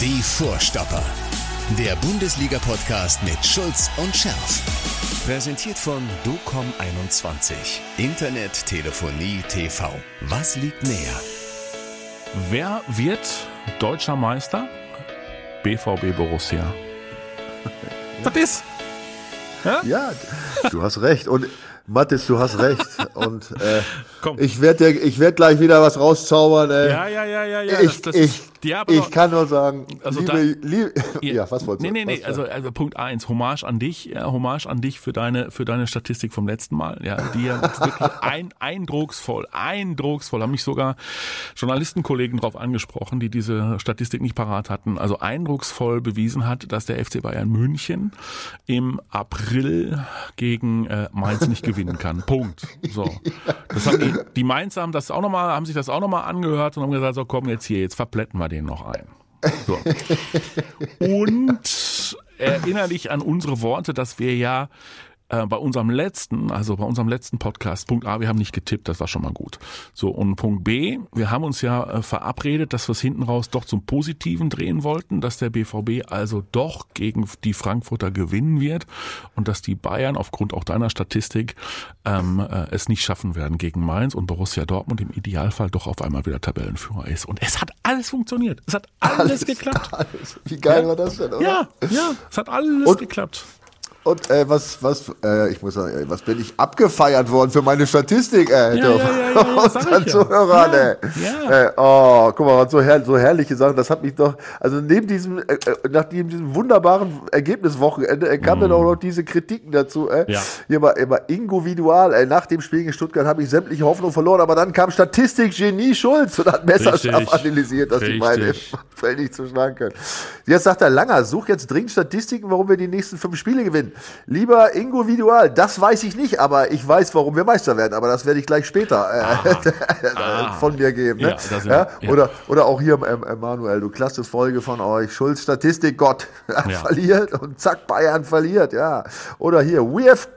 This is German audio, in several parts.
Die Vorstopper. Der Bundesliga-Podcast mit Schulz und Scherf. Präsentiert von DOCOM21. Internet, Telefonie, TV. Was liegt näher? Wer wird deutscher Meister? BVB Borussia. Was ist? Ja, du hast recht. Und Mathis, du hast recht. Und äh, ich werde ich werd gleich wieder was rauszaubern. Äh. Ja, ja, ja, ja, ja. Ich, das, das ich, ja, ich kann nur sagen, also liebe, da, liebe, ja, was wolltest du? Nee, nee, nee, also, also Punkt eins, Hommage an dich, ja, Hommage an dich für deine, für deine Statistik vom letzten Mal, ja, die ja wirklich ein, eindrucksvoll, eindrucksvoll, haben mich sogar Journalistenkollegen drauf angesprochen, die diese Statistik nicht parat hatten, also eindrucksvoll bewiesen hat, dass der FC Bayern München im April gegen äh, Mainz nicht gewinnen kann. Punkt. So. Das haben die, die Mainzer haben das auch nochmal, haben sich das auch nochmal angehört und haben gesagt, so komm jetzt hier, jetzt verplätten wir den noch ein. So. Und erinnere dich an unsere Worte, dass wir ja äh, bei unserem letzten, also bei unserem letzten Podcast, Punkt A, wir haben nicht getippt, das war schon mal gut. So, und Punkt B, wir haben uns ja äh, verabredet, dass wir es hinten raus doch zum Positiven drehen wollten, dass der BVB also doch gegen die Frankfurter gewinnen wird und dass die Bayern aufgrund auch deiner Statistik ähm, äh, es nicht schaffen werden gegen Mainz und Borussia Dortmund im Idealfall doch auf einmal wieder Tabellenführer ist. Und es hat alles funktioniert. Es hat alles, alles geklappt. Alles. Wie geil ja? war das denn, oder? Ja, ja, es hat alles und, geklappt. Und äh, was, was, äh, ich muss sagen, was bin ich abgefeiert worden für meine Statistik, äh, ja, ja, ja, unseren Zuhörern, ja, ey. Ja. Äh, oh, guck mal, so, herr, so herrliche Sachen, das hat mich doch, also neben diesem, äh, äh nach diesem wunderbaren Ergebniswochenende äh, kamen mm. dann auch noch diese Kritiken dazu, äh. Ja. Hier mal, immer individual, äh, nach dem Spiel in Stuttgart habe ich sämtliche Hoffnung verloren, aber dann kam Statistik-Genie Schulz und hat messerscharf analysiert, dass Richtig. die beide im nicht zuschlagen können. Jetzt sagt er Langer, such jetzt dringend Statistiken, warum wir die nächsten fünf Spiele gewinnen. Lieber Ingo Vidual, das weiß ich nicht, aber ich weiß, warum wir Meister werden. Aber das werde ich gleich später äh, ah. von mir geben. Ne? Ja, ja? Ja. Oder, oder auch hier, ähm, Manuel, du klasse Folge von euch. Schulz Statistik, Gott verliert und zack, Bayern verliert. Ja. Oder hier, we have,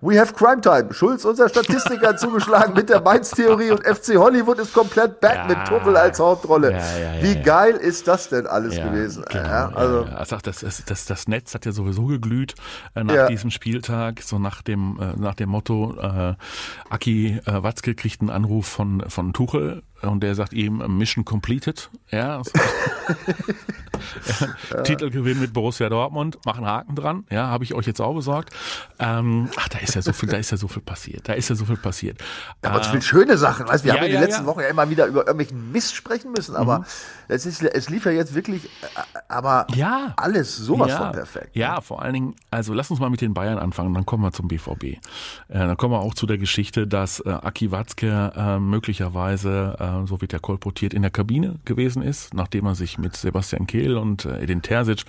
we have crime time. Schulz, unser Statistiker, zugeschlagen mit der Mainz-Theorie und FC Hollywood ist komplett back mit Tuchel als Hauptrolle. Wie geil ist das denn alles gewesen? Genau, also, also das, das, das Netz hat ja sowieso geglüht. Äh, nach ja. diesem Spieltag, so nach dem, äh, nach dem Motto, äh, Aki äh, Watzke kriegt einen Anruf von, von Tuchel und der sagt ihm Mission completed. Ja. ja. Titelgewinn mit Borussia Dortmund, machen Haken dran. Ja, habe ich euch jetzt auch besorgt. Ähm, ach, da ist ja so viel, da ist ja so viel passiert. Da ist ja so viel passiert. Ja, aber äh, schöne Sachen. Weißt, wir ja, haben ja die letzten Wochen ja immer wieder über irgendwelchen Mist sprechen müssen, aber mhm. Es ist, es lief ja jetzt wirklich, äh, aber ja. alles sowas von perfekt. Ja, ne? vor allen Dingen, also lass uns mal mit den Bayern anfangen, dann kommen wir zum BVB. Äh, dann kommen wir auch zu der Geschichte, dass äh, Aki Watzke äh, möglicherweise äh, so wird er kolportiert, in der Kabine gewesen ist, nachdem er sich mit Sebastian Kehl und äh, Edin Terzic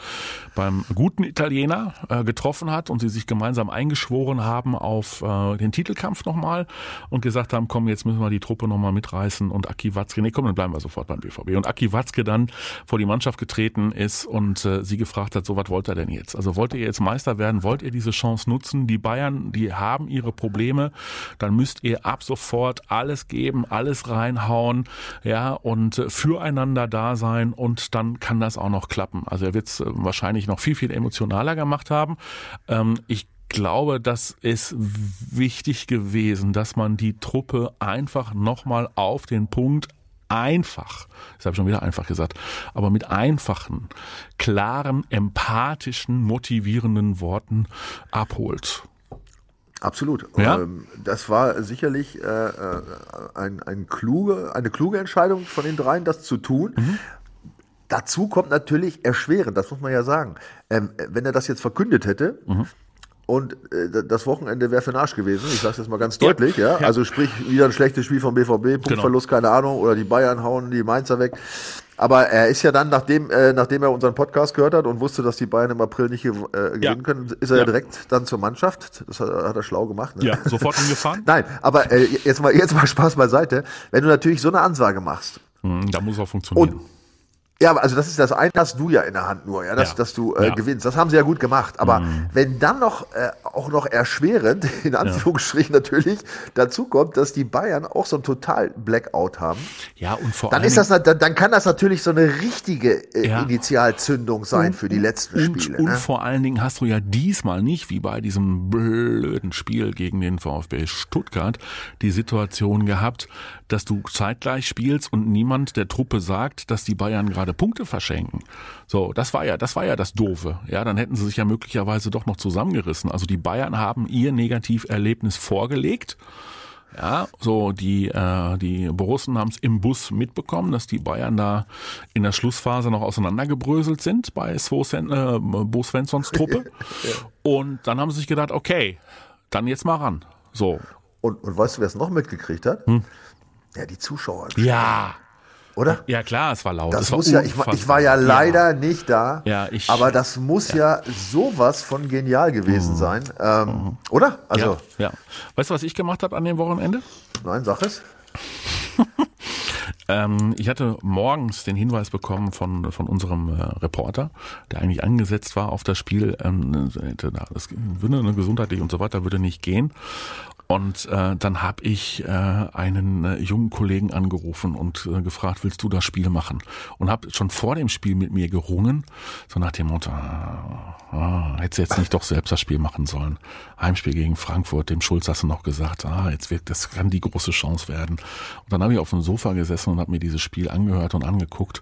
beim guten Italiener äh, getroffen hat und sie sich gemeinsam eingeschworen haben auf äh, den Titelkampf nochmal und gesagt haben, komm, jetzt müssen wir die Truppe nochmal mitreißen und Aki Watzke, nee, komm, dann bleiben wir sofort beim BVB. Und Aki Watzke dann vor die Mannschaft getreten ist und äh, sie gefragt hat, so was wollt ihr denn jetzt? Also wollt ihr jetzt Meister werden? Wollt ihr diese Chance nutzen? Die Bayern, die haben ihre Probleme, dann müsst ihr ab sofort alles geben, alles reinhauen ja, und äh, füreinander da sein und dann kann das auch noch klappen. Also er wird es äh, wahrscheinlich noch viel, viel emotionaler gemacht haben. Ähm, ich glaube, das ist wichtig gewesen, dass man die Truppe einfach nochmal auf den Punkt einfach, das habe ich schon wieder einfach gesagt, aber mit einfachen, klaren, empathischen, motivierenden Worten abholt. Absolut. Ja? Ähm, das war sicherlich äh, äh, ein, ein kluge, eine kluge Entscheidung von den dreien, das zu tun. Mhm. Dazu kommt natürlich erschwerend, das muss man ja sagen. Ähm, wenn er das jetzt verkündet hätte, mhm. Und äh, das Wochenende wäre für den Arsch gewesen. Ich sage es jetzt mal ganz deutlich. Ja, ja. Also sprich, wieder ein schlechtes Spiel vom BVB, Punktverlust, genau. keine Ahnung, oder die Bayern hauen die Mainzer weg. Aber er ist ja dann, nachdem, äh, nachdem er unseren Podcast gehört hat und wusste, dass die Bayern im April nicht äh, gewinnen ja. können, ist er ja. direkt dann zur Mannschaft. Das hat, hat er schlau gemacht. Ne? Ja, sofort hingefahren. Nein, aber äh, jetzt mal jetzt mal Spaß beiseite. Wenn du natürlich so eine Ansage machst, mhm, da muss auch funktionieren. Und Ja, aber also das ist das eine, hast du ja in der Hand nur, ja, dass, ja. dass du äh, ja. gewinnst. Das haben sie ja gut gemacht. Aber mhm. wenn dann noch äh, auch noch erschwerend, in Anführungsstrichen ja. natürlich, dazu kommt, dass die Bayern auch so ein total Blackout haben. Ja, und vor dann. Ist das, dann, dann kann das natürlich so eine richtige äh, Initialzündung sein und, für die letzten und, Spiele. Und ne? vor allen Dingen hast du ja diesmal nicht, wie bei diesem blöden Spiel gegen den VfB Stuttgart, die Situation gehabt, dass du zeitgleich spielst und niemand der Truppe sagt, dass die Bayern gerade Punkte verschenken. So, das war ja, das war ja das Doofe. Ja, dann hätten sie sich ja möglicherweise doch noch zusammengerissen. Also die Bayern haben ihr Negativerlebnis vorgelegt. Ja, so die äh, die Borussen haben es im Bus mitbekommen, dass die Bayern da in der Schlussphase noch auseinandergebröselt sind bei Bo Svenssons Truppe. Und dann haben sie sich gedacht, okay, dann jetzt mal ran. So. Und, und weißt du, wer es noch mitgekriegt hat? Hm? Ja, die Zuschauer. Ja. Oder? Ja, klar, es war laut. Das, muss ja, ich, ich, war ja leider ja. nicht da. Ja, ich. Aber das muss ja, ja sowas von genial gewesen mhm. sein. Ähm, mhm. Oder? Also. Ja, ja. Weißt du, was ich gemacht habe an dem Wochenende? Nein, sag es. ähm, ich hatte morgens den Hinweis bekommen von, von unserem äh, Reporter, der eigentlich angesetzt war auf das Spiel, ähm, das würde eine gesundheitlich und so weiter würde nicht gehen. Und äh, dann habe ich äh, einen äh, jungen Kollegen angerufen und äh, gefragt, willst du das Spiel machen? Und habe schon vor dem Spiel mit mir gerungen, so nach dem Motto, ah, ah, hättest du jetzt nicht doch selbst das Spiel machen sollen. Heimspiel gegen Frankfurt, dem Schulz hast du noch gesagt, ah, jetzt wird, das kann die große Chance werden. Und dann habe ich auf dem Sofa gesessen und habe mir dieses Spiel angehört und angeguckt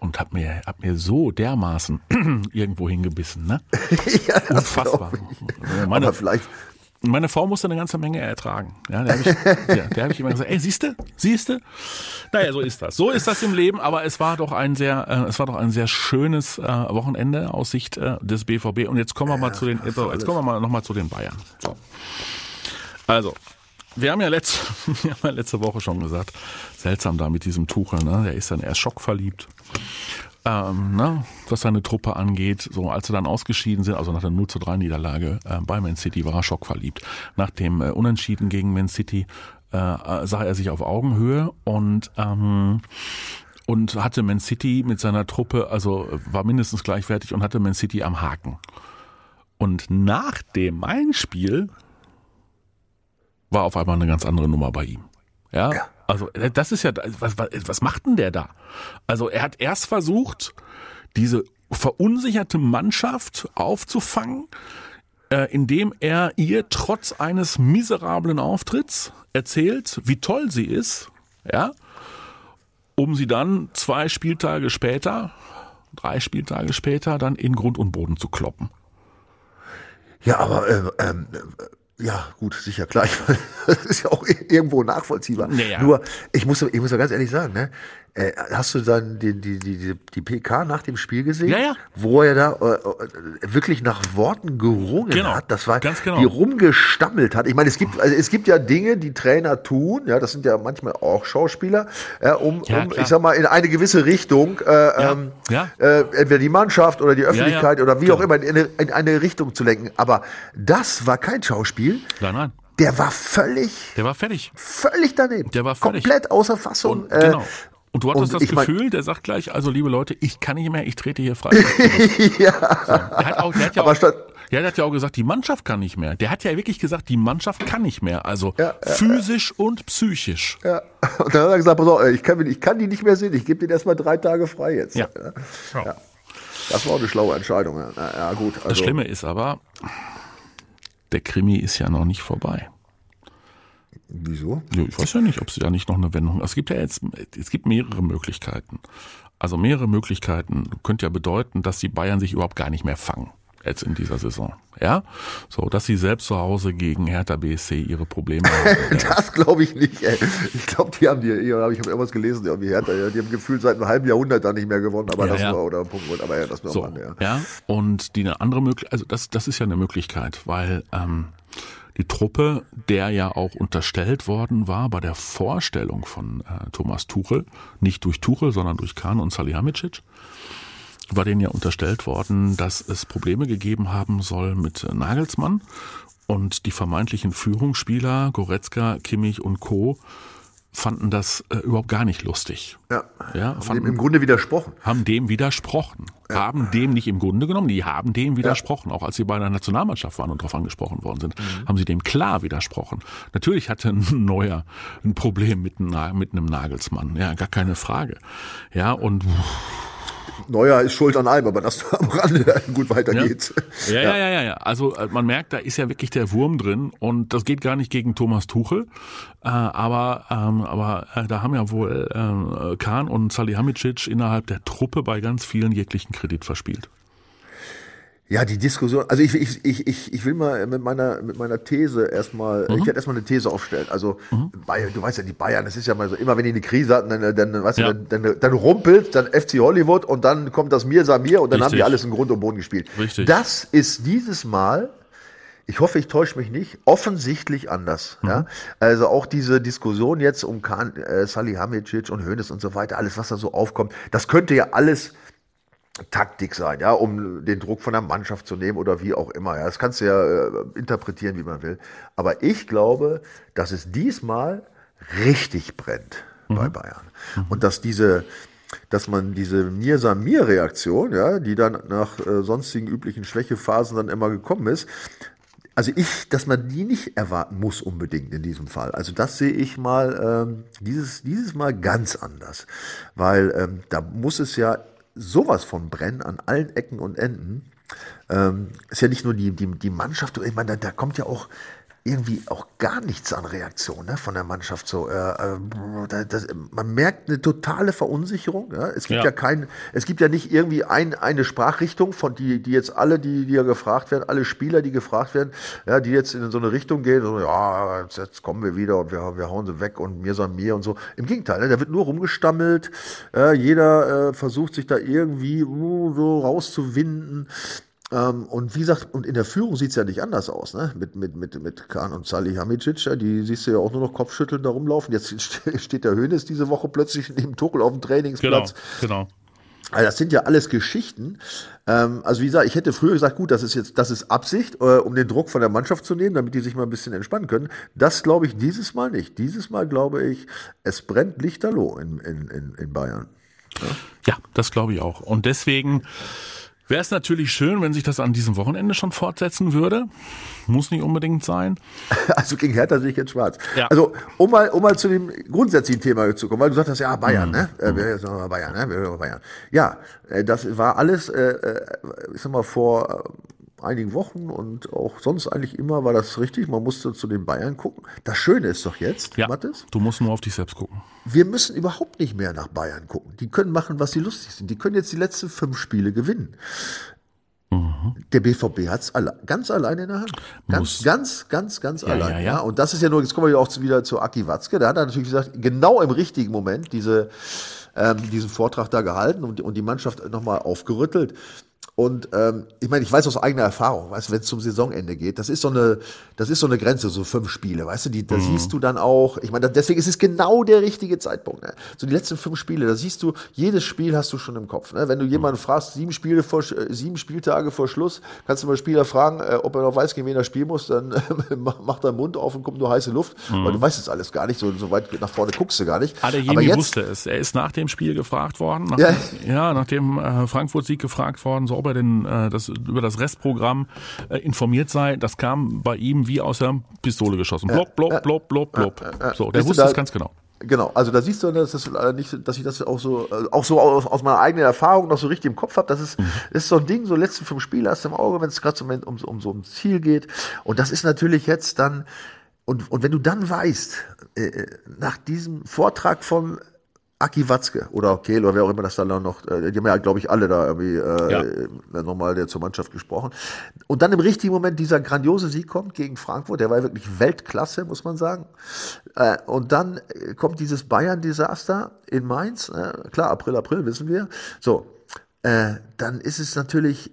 und hab mir, hab mir so dermaßen irgendwo hingebissen, ne? ja, Unfassbar. Meine, Aber vielleicht, meine Frau musste eine ganze Menge ertragen. Ja, der habe ich, ja, der hab ich immer gesagt, ey, siehste, siehste. Naja, so ist das. So ist das im Leben, aber es war doch ein sehr, äh, es war doch ein sehr schönes äh, Wochenende aus Sicht äh, des BVB. Und jetzt kommen wir mal zu den, jetzt, jetzt kommen wir mal nochmal zu den Bayern. So. Also, wir haben ja letzte, wir haben ja letzte Woche schon gesagt, seltsam da mit diesem Tuchel, ne? Der ist dann erst schockverliebt ähm, ne, was seine Truppe angeht. So, als sie dann ausgeschieden sind, also nach der 0 zu 3 Niederlage äh, bei Man City, war er schockverliebt. Nach dem äh, Unentschieden gegen Man City äh, äh, sah er sich auf Augenhöhe und ähm, und hatte Man City mit seiner Truppe, also war mindestens gleichwertig und hatte Man City am Haken. Und nach dem Einspiel war auf einmal eine ganz andere Nummer bei ihm. Ja, ja. Also äh, das ist ja, was, was, was macht denn der da? Also er hat erst versucht, diese verunsicherte Mannschaft aufzufangen, äh, indem er ihr trotz eines miserablen Auftritts erzählt, wie toll sie ist, ja, um sie dann zwei Spieltage später, drei Spieltage später, dann in Grund und Boden zu kloppen. Ja, aber äh, ähm, ja, gut, sicher, klar. das ist ja auch irgendwo nachvollziehbar. Naja. Nur, ich muss, ich muss ja ganz ehrlich sagen, ne? Äh, hast du dann die, die, die, die PK nach dem Spiel gesehen? Ja, ja. Wo er da äh, äh, wirklich nach Worten gerungen genau, hat. Das war, ganz genau. die rumgestammelt hat. Ich meine, es gibt, also es gibt ja Dinge, die Trainer tun, ja, das sind ja manchmal auch Schauspieler, äh, um, ja, um ich sag mal, in eine gewisse Richtung, äh, ja, ähm, ja. Äh, entweder die Mannschaft oder die Öffentlichkeit oder wie auch immer in eine, in eine Richtung zu lenken. Aber das war kein Schauspiel. Nein, nein. Der war völlig. Der war fertig. Völlig daneben. Der war völlig. Komplett außer Fassung. Und, genau. Und du hattest und das Gefühl, mein, der sagt gleich, also liebe Leute, ich kann nicht mehr, ich trete hier frei. ja. So. Der hat auch, der hat ja auch, ja, der hat ja auch gesagt, die Mannschaft kann nicht mehr. Der hat ja wirklich gesagt, die Mannschaft kann nicht mehr. Also ja, physisch ja. und psychisch. Ja. Und dann hat er gesagt, pass auf, ich kann, ich kann die nicht mehr sehen. Ich gebe den erstmal drei Tage frei jetzt. Ja. ja. Das war auch eine schlaue Entscheidung. Ja, gut. Also. Das Schlimme ist aber, der Krimi ist ja noch nicht vorbei. Wieso? Ja, ich weiß ja nicht, ob sie da nicht noch eine Wendung. Es gibt ja jetzt, es gibt mehrere Möglichkeiten. Also mehrere Möglichkeiten könnte ja bedeuten, dass die Bayern sich überhaupt gar nicht mehr fangen jetzt in dieser Saison. Ja, so dass sie selbst zu Hause gegen Hertha BSC ihre Probleme haben. das glaube ich nicht. Ey. Ich glaube, die haben die, ich habe irgendwas gelesen, die haben die Hertha, die haben gefühlt seit einem halben Jahrhundert da nicht mehr gewonnen, aber ja, das ja. war oder Punkt, aber ja, das war so, Mann, ja. ja. Und die eine andere Möglichkeit, also das das ist ja eine Möglichkeit, weil ähm, die Truppe, der ja auch unterstellt worden war bei der Vorstellung von äh, Thomas Tuchel, nicht durch Tuchel, sondern durch Kahn und Salihamidzic, war denen ja unterstellt worden, dass es Probleme gegeben haben soll mit Nagelsmann. Und die vermeintlichen Führungsspieler Goretzka, Kimmich und Co fanden das äh, überhaupt gar nicht lustig. Ja. ja haben fanden, dem im Grunde widersprochen. Haben dem widersprochen. Ja. Haben dem nicht im Grunde genommen, die haben dem widersprochen. Ja. Auch als sie bei der Nationalmannschaft waren und darauf angesprochen worden sind, mhm. haben sie dem klar widersprochen. Natürlich hatte ein Neuer ein Problem mit, mit einem Nagelsmann. Ja, gar keine Frage. Ja, und Neuer ist schuld an allem, aber das am Rande gut weiter ja. geht's. Ja, ja, ja, ja, ja. Also äh, man merkt, da ist ja wirklich der Wurm drin und das geht gar nicht gegen Thomas Tuchel, äh, aber ähm, aber äh, da haben ja wohl äh, Kahn und Salihamidzic innerhalb der Truppe bei ganz vielen jeglichen Kredit verspielt. Ja, die Diskussion, also ich, ich, ich, ich, ich will mal mit meiner, mit meiner These erstmal, mhm. ich werde erstmal eine These aufstellen. Also mhm. Bayern, du weißt ja, die Bayern, das ist ja mal so, immer wenn die eine Krise hatten, dann, dann, weißt ja. du, dann, dann, dann rumpelt, dann FC Hollywood und dann kommt das Mir Samir und dann Richtig. haben die alles im Grund und Boden gespielt. Richtig. Das ist dieses Mal, ich hoffe, ich täusche mich nicht, offensichtlich anders. Mhm. Ja? Also auch diese Diskussion jetzt um Kahn, äh, Salihamidzic und Hoeneß und so weiter, alles, was da so aufkommt, das könnte ja alles Taktik sein, ja, um den Druck von der Mannschaft zu nehmen oder wie auch immer. Ja, das kannst du ja äh, interpretieren, wie man will. Aber ich glaube, dass es diesmal richtig brennt mhm. bei Bayern mhm. und dass diese, dass man diese Mir-Samir-Reaktion, ja, die dann nach äh, sonstigen üblichen Schwächephasen dann immer gekommen ist, also ich, dass man die nicht erwarten muss unbedingt in diesem Fall. Also das sehe ich mal ähm, dieses dieses Mal ganz anders, weil ähm, da muss es ja sowas von brennen an allen Ecken und Enden. Ähm, ist ja nicht nur die, die, die Mannschaft, ich meine, da, da kommt ja auch irgendwie auch gar nichts an Reaktion ne, von der Mannschaft. So, äh, äh, das, man merkt eine totale Verunsicherung. Ja? Es gibt ja. ja kein, es gibt ja nicht irgendwie ein, eine Sprachrichtung von die, die jetzt alle, die, die ja gefragt werden, alle Spieler, die gefragt werden, ja, die jetzt in so eine Richtung gehen, so, ja, jetzt, jetzt kommen wir wieder und wir, wir hauen sie weg und mir sagen mir und so. Im Gegenteil, ne, da wird nur rumgestammelt. Äh, jeder äh, versucht sich da irgendwie uh, so rauszuwinden. Ähm, und wie gesagt, und in der Führung sieht's ja nicht anders aus, ne? Mit, mit, mit, mit Kahn und Salihamidzic, ja, die siehst du ja auch nur noch Kopfschütteln da rumlaufen. Jetzt steht der Hönes diese Woche plötzlich neben Tuchel auf dem Trainingsplatz. Genau, genau. Also das sind ja alles Geschichten. Ähm, also wie gesagt, ich hätte früher gesagt, gut, das ist jetzt, das ist Absicht, äh, um den Druck von der Mannschaft zu nehmen, damit die sich mal ein bisschen entspannen können. Das glaube ich dieses Mal nicht. Dieses Mal glaube ich, es brennt lichterloh in, in, in, in Bayern. Ja, ja das glaube ich auch. Und deswegen Wäre es natürlich schön, wenn sich das an diesem Wochenende schon fortsetzen würde. Muss nicht unbedingt sein. Also gegen Hertha sehe ich jetzt schwarz. Ja. Also um mal, um mal zu dem grundsätzlichen Thema zu kommen, weil du sagst, ja Bayern, mhm. ne? Äh, wir sind Bayern, ne? Wir sind Bayern. Ja, äh, das war alles, äh, äh, ich sag mal vor einigen Wochen und auch sonst eigentlich immer war das richtig. Man musste zu den Bayern gucken. Das Schöne ist doch jetzt, ja, Mathis. Du musst nur auf dich selbst gucken. Wir müssen überhaupt nicht mehr nach Bayern gucken. Die können machen, was sie lustig sind. Die können jetzt die letzten fünf Spiele gewinnen. Mhm. Der BVB hat es alle, ganz alleine in der Hand. Ganz, Muss. ganz, ganz, ganz ja, allein. Ja, ja. Und das ist ja nur, jetzt kommen wir auch wieder zu Aki Watzke. Da hat er natürlich gesagt, genau im richtigen Moment diese, ähm, diesen Vortrag da gehalten und, und die Mannschaft nochmal aufgerüttelt. Und ähm, ich meine, ich weiß aus eigener Erfahrung, weißt du, wenn es zum Saisonende geht, das ist so eine, das ist so eine Grenze, so fünf Spiele, weißt du, die, da mhm. siehst du dann auch, ich meine, deswegen ist es genau der richtige Zeitpunkt. Ne? So die letzten fünf Spiele, da siehst du, jedes Spiel hast du schon im Kopf. Ne? Wenn du jemanden fragst, sieben Spiele vor, äh, sieben Spieltage vor Schluss, kannst du mal Spieler fragen, äh, ob er noch weiß, gegen wen er spielen muss, dann äh, macht er den Mund auf und kommt nur heiße Luft, mhm. weil du weißt es alles gar nicht, so, so weit nach vorne guckst du gar nicht. Adeyemi wusste es. Er ist nach dem Spiel gefragt worden, nach, ja. ja, nach dem äh, Frankfurt-Sieg gefragt worden, so ob er denn äh, das über das Restprogramm äh, informiert sei. Das kam bei ihm wie aus der Pistole geschossen. Block, block, block, block, block. So, der wusste es ganz genau. Genau, also da siehst du, dass, das nicht, dass ich das auch so, äh, auch so aus, aus meiner eigenen Erfahrung noch so richtig im Kopf habe. Das ist, mhm. ist so ein Ding, so letzten fünf Spiele hast du im Auge, wenn es gerade um, um, um so ein Ziel geht. Und das ist natürlich jetzt dann, und, und wenn du dann weißt, äh, nach diesem Vortrag von Aki Watzke oder Kehl oder wer auch immer das dann noch, äh, die haben ja, glaube ich, alle da irgendwie äh, ja. nochmal der zur Mannschaft gesprochen. Und dann im richtigen Moment dieser grandiose Sieg kommt gegen Frankfurt, der war wirklich Weltklasse, muss man sagen. Äh, und dann kommt dieses Bayern-Desaster in Mainz, äh, klar, April, April, wissen wir. So, äh, dann ist es natürlich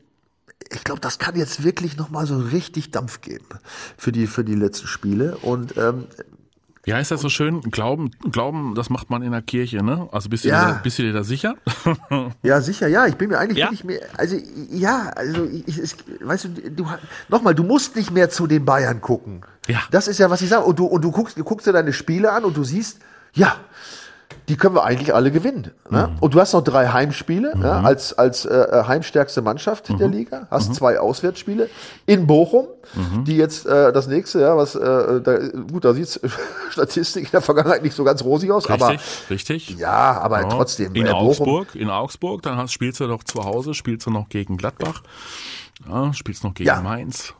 ich glaube, das kann jetzt wirklich nochmal so richtig Dampf geben für die, für die letzten Spiele. Und ähm, wie heißt das so schön? Glauben, Glauben, das macht man in der Kirche, ne? Also bist du, ja. dir, da, bist du dir da sicher? ja, sicher, ja. Ich bin mir eigentlich ja? nicht mehr, also ja, also ich, ich, weißt du, du nochmal, du musst nicht mehr zu den Bayern gucken. Ja. Das ist ja, was ich sage. Und du, und du guckst, du guckst dir deine Spiele an und du siehst, Ja, die können wir eigentlich alle gewinnen. Ne? Mhm. Und du hast noch drei Heimspiele mhm. ja, als, als äh, äh heimstärkste Mannschaft mhm. der Liga. Hast mhm. zwei Auswärtsspiele in Bochum, mhm. die jetzt äh, das nächste, ja, was äh, da, gut, da sieht Statistik in der Vergangenheit nicht so ganz rosig aus, richtig, aber richtig. Ja, aber ja. trotzdem. In äh, Augsburg, in Augsburg, dann hast, spielst du doch zu Hause, spielst du noch gegen Gladbach, ja, spielst noch gegen. Mainz.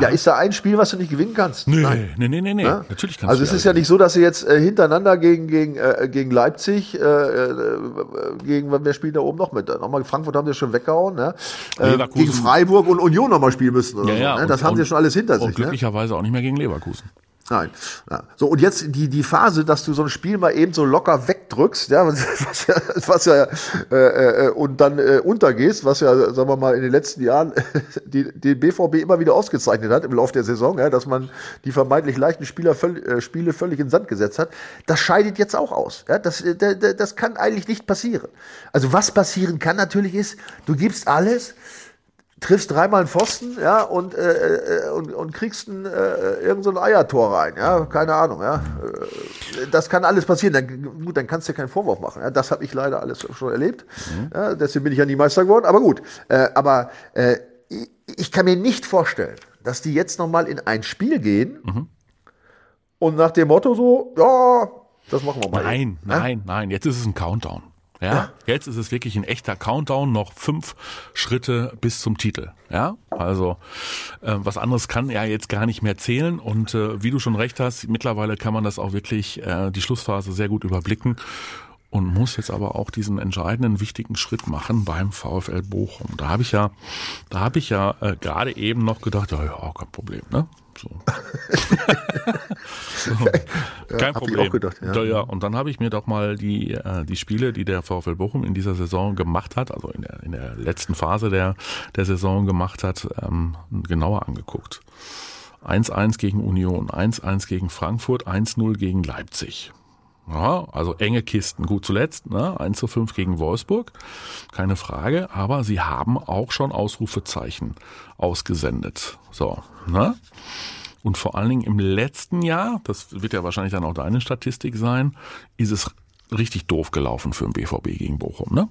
Ja, ist da ein Spiel, was du nicht gewinnen kannst? Nee, Nein. nee, nee, nee, nee. Ja? Natürlich kannst also du. Also es ist ja nicht so, dass sie jetzt äh, hintereinander gegen, gegen, äh, gegen Leipzig, äh, äh, gegen, wer spielt da oben noch mit? Nochmal Frankfurt haben sie schon weggehauen, ne? Äh, gegen Freiburg und Union nochmal spielen müssen. Ja, ja, so, ne? Das und, haben sie schon alles hinter und sich. Und ne? glücklicherweise ne? auch nicht mehr gegen Leverkusen. Nein. Ja. So, und jetzt die, die Phase, dass du so ein Spiel mal eben so locker wegdrückst, ja, was ja, was ja äh, äh, und dann äh, untergehst, was ja, sagen wir mal, in den letzten Jahren die, die BVB immer wieder ausgezeichnet hat im Laufe der Saison, ja, dass man die vermeintlich leichten Spieler völ äh, Spiele völlig in Sand gesetzt hat, das scheidet jetzt auch aus. Ja, das, äh, das kann eigentlich nicht passieren. Also was passieren kann natürlich ist, du gibst alles, triffst dreimal einen Pfosten, ja, und, äh, äh, und, und kriegst ein, äh, irgend so ein Eiertor rein, ja, keine Ahnung, ja. Äh, das kann alles passieren, dann, gut, dann kannst du dir keinen Vorwurf machen, ja. Das habe ich leider alles schon erlebt, mhm. ja, deswegen bin ich ja nie Meister geworden, aber gut. Äh, aber äh, ich, ich kann mir nicht vorstellen, dass die jetzt nochmal in ein Spiel gehen mhm. und nach dem Motto so, ja, das machen wir mal. Nein, eben. nein, ja? nein, jetzt ist es ein Countdown. Ja, ja, jetzt ist es wirklich ein echter Countdown, noch fünf Schritte bis zum Titel. Ja, also äh, was anderes kann er jetzt gar nicht mehr zählen und äh, wie du schon recht hast, mittlerweile kann man das auch wirklich äh, die Schlussphase sehr gut überblicken und muss jetzt aber auch diesen entscheidenden wichtigen Schritt machen beim VfL Bochum. Da habe ich ja, da habe ich ja äh, gerade eben noch gedacht, ja, ja, kein Problem, ne? So. so. Kein ja, Problem. Gedacht, ja. ja. und dann habe ich mir doch mal die, äh, die Spiele, die der VfL Bochum in dieser Saison gemacht hat, also in der, in der letzten Phase der, der Saison gemacht hat, ähm, genauer angeguckt. 1-1 gegen Union, 1-1 gegen Frankfurt, 1-0 gegen Leipzig. Ja, also enge Kisten. Gut zuletzt, ne? 1 zu 5 gegen Wolfsburg, keine Frage, aber sie haben auch schon Ausrufezeichen ausgesendet. So, ne? Und vor allen Dingen im letzten Jahr, das wird ja wahrscheinlich dann auch deine Statistik sein, ist es richtig doof gelaufen für den BVB gegen Bochum, ne?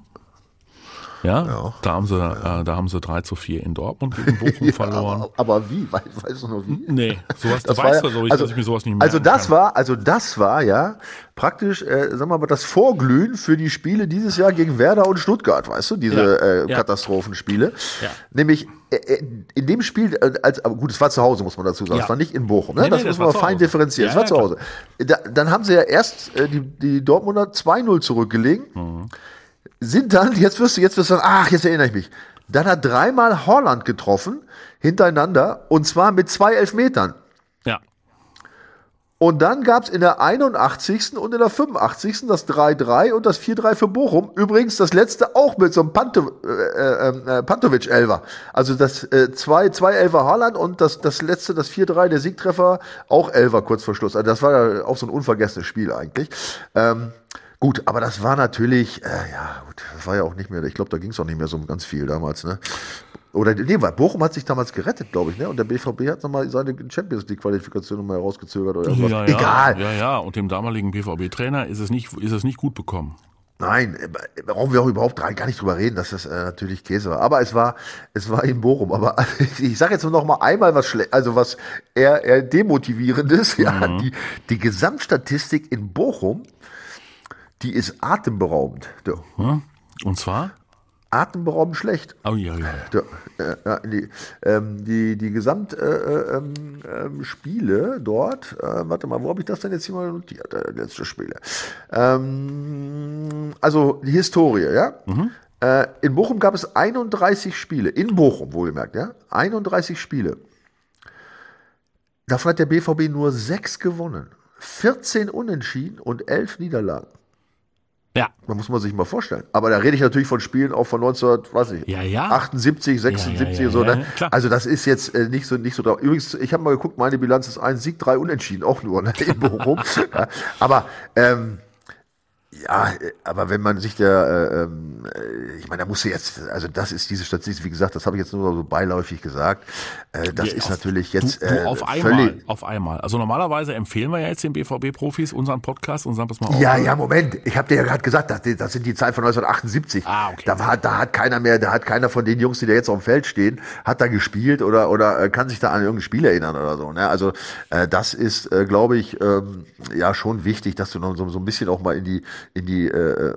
Ja, ja. da haben sie, ja. äh, da haben sie 3 zu 4 in Dortmund gegen Bochum ja, verloren. Aber, aber, wie? Weißt, weißt du noch wie? Nee, sowas, das weißt du so, ich, also, dass ich mir sowas nicht mehr Also das kann. war, also das war ja praktisch, äh, sagen wir mal, das Vorglühen für die Spiele dieses Jahr gegen Werder und Stuttgart, weißt du, diese äh, Katastrophenspiele. Ja. Nämlich äh, äh, in dem Spiel, äh, als, aber gut, es war zu Hause, muss man dazu sagen, es war nicht in Bochum, ne? Nee, das nee, muss das man fein differenzieren, es war zu Hause. Da, dann haben sie ja erst äh, die, die Dortmunder 2-0 zurückgelegen. Mhm sind dann, jetzt wirst du, jetzt wirst du sagen, ach, jetzt erinnere ich mich. Dann hat dreimal Holland getroffen, hintereinander, und zwar mit zwei Elfmetern. Ja. Und dann gab es in der 81. und in der 85. das 3-3 und das 4-3 für Bochum. Übrigens das letzte auch mit so einem Panto, äh, äh, äh, Pantovic-Elver. Also das äh, zwei, zwei Elver Haaland und das, das letzte, das 4-3, der Siegtreffer, auch Elver kurz vor Schluss. Also das war ja auch so ein unvergessenes Spiel eigentlich. Ähm, Gut, aber das war natürlich, äh, ja, gut, das war ja auch nicht mehr, ich glaube, da ging es auch nicht mehr so ganz viel damals, ne? Oder nee, weil Bochum hat sich damals gerettet, glaube ich, ne? Und der BVB hat nochmal seine Champions League Qualifikation nochmal herausgezögert oder was. Ja, Egal. Ja, ja, und dem damaligen BVB-Trainer ist es nicht, ist es nicht gut bekommen. Nein, brauchen wir auch überhaupt gar nicht drüber reden, dass das äh, natürlich Käse war. Aber es war, es war in Bochum. Aber ich sage jetzt nur noch mal einmal was schle also was eher, eher demotivierendes. Mhm. Ja, die, die Gesamtstatistik in Bochum die ist atemberaubend. Ja. Und zwar? Atemberaubend schlecht. Oh ja, ja. ja die, ähm, die, die Gesamtspiele äh, ähm, ähm dort, äh, warte mal, wo habe ich das denn jetzt hier mal notiert? Äh, letzte Spiele. Also die Historie, ja. Mhm. Äh, in Bochum gab es 31 Spiele. In Bochum, wohlgemerkt, ja. 31 Spiele. Davon hat der BVB nur sechs gewonnen. 14 Unentschieden und 11 Niederlagen. Ja. Da muss man sich mal vorstellen. Aber da rede ich natürlich von Spielen auch von 1978, ja, ja. 78, 76 ja, ja, so. Ne? Also das ist jetzt äh, nicht so nicht so da. Übrigens, ich habe mal geguckt, meine Bilanz ist ein Sieg, drei Unentschieden, auch nur ne? in Bochum. Aber ähm, Ja, aber wenn man sich der, äh, ähm, äh, ich meine, da musst du jetzt, also das ist diese Statistik, wie gesagt, das habe ich jetzt nur so beiläufig gesagt. Äh, das ja, ist auf, natürlich jetzt du, du äh, auf einmal, auf einmal. Also normalerweise empfehlen wir ja jetzt den BVB-Profis unseren Podcast und sagen das mal. Ja, ja, Moment. Ich habe dir ja gerade gesagt, das, das sind die Zahlen von 1978. Ah, okay. Da war, da hat keiner mehr, da hat keiner von den Jungs, die da jetzt auf dem Feld stehen, hat da gespielt oder oder äh, kann sich da an irgendein Spiel erinnern oder so. Ne? Also äh, das ist, äh, glaube ich, ähm, ja schon wichtig, dass du noch so, so ein bisschen auch mal in die in die äh, äh,